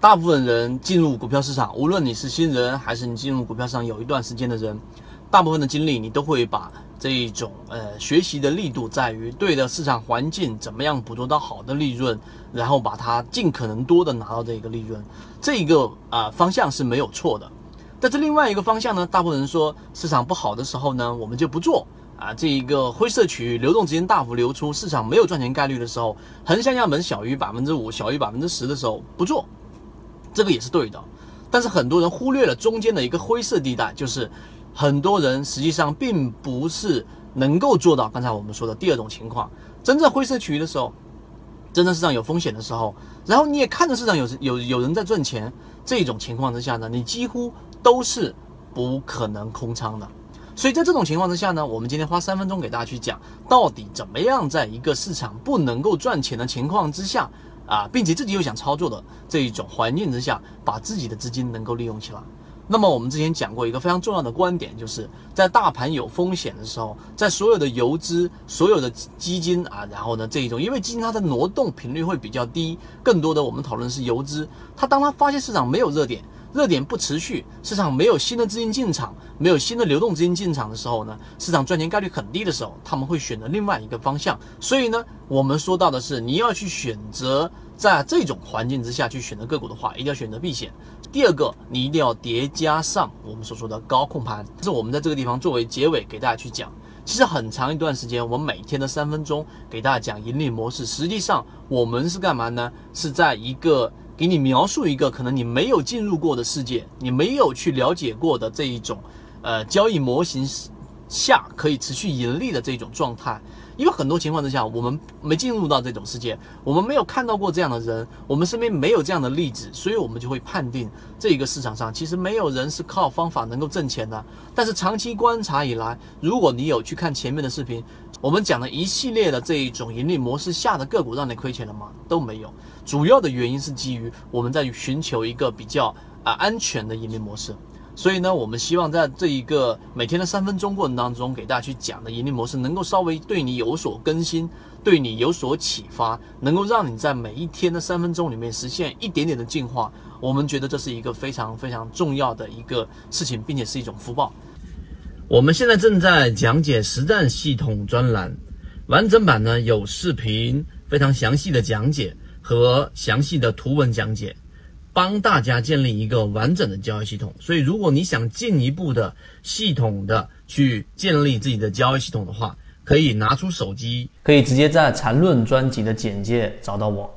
大部分人进入股票市场，无论你是新人还是你进入股票市场有一段时间的人，大部分的精力你都会把这一种呃学习的力度在于对的市场环境怎么样捕捉到好的利润，然后把它尽可能多的拿到这个利润，这一个啊方向是没有错的。但是另外一个方向呢，大部分人说市场不好的时候呢，我们就不做啊，这一个灰色区域流动资金大幅流出，市场没有赚钱概率的时候，横向样本小于百分之五，小于百分之十的时候不做。这个也是对的，但是很多人忽略了中间的一个灰色地带，就是很多人实际上并不是能够做到刚才我们说的第二种情况。真正灰色区域的时候，真正市场有风险的时候，然后你也看着市场有有有人在赚钱，这种情况之下呢，你几乎都是不可能空仓的。所以在这种情况之下呢，我们今天花三分钟给大家去讲，到底怎么样在一个市场不能够赚钱的情况之下。啊，并且自己又想操作的这一种环境之下，把自己的资金能够利用起来。那么我们之前讲过一个非常重要的观点，就是在大盘有风险的时候，在所有的游资、所有的基金啊，然后呢这一种，因为基金它的挪动频率会比较低，更多的我们讨论是游资，它当它发现市场没有热点。热点不持续，市场没有新的资金进场，没有新的流动资金进场的时候呢，市场赚钱概率很低的时候，他们会选择另外一个方向。所以呢，我们说到的是，你要去选择在这种环境之下去选择个股的话，一定要选择避险。第二个，你一定要叠加上我们所说的高控盘。这是我们在这个地方作为结尾给大家去讲。其实很长一段时间，我们每天的三分钟给大家讲盈利模式，实际上我们是干嘛呢？是在一个。给你描述一个可能你没有进入过的世界，你没有去了解过的这一种，呃，交易模型下可以持续盈利的这种状态。因为很多情况之下，我们没进入到这种世界，我们没有看到过这样的人，我们身边没有这样的例子，所以我们就会判定这个市场上其实没有人是靠方法能够挣钱的。但是长期观察以来，如果你有去看前面的视频，我们讲的一系列的这一种盈利模式下的个股让你亏钱了吗？都没有。主要的原因是基于我们在寻求一个比较啊安全的盈利模式。所以呢，我们希望在这一个每天的三分钟过程当中，给大家去讲的盈利模式，能够稍微对你有所更新，对你有所启发，能够让你在每一天的三分钟里面实现一点点的进化。我们觉得这是一个非常非常重要的一个事情，并且是一种福报。我们现在正在讲解实战系统专栏，完整版呢有视频，非常详细的讲解和详细的图文讲解。帮大家建立一个完整的交易系统，所以如果你想进一步的系统的去建立自己的交易系统的话，可以拿出手机，可以直接在缠论专辑的简介找到我。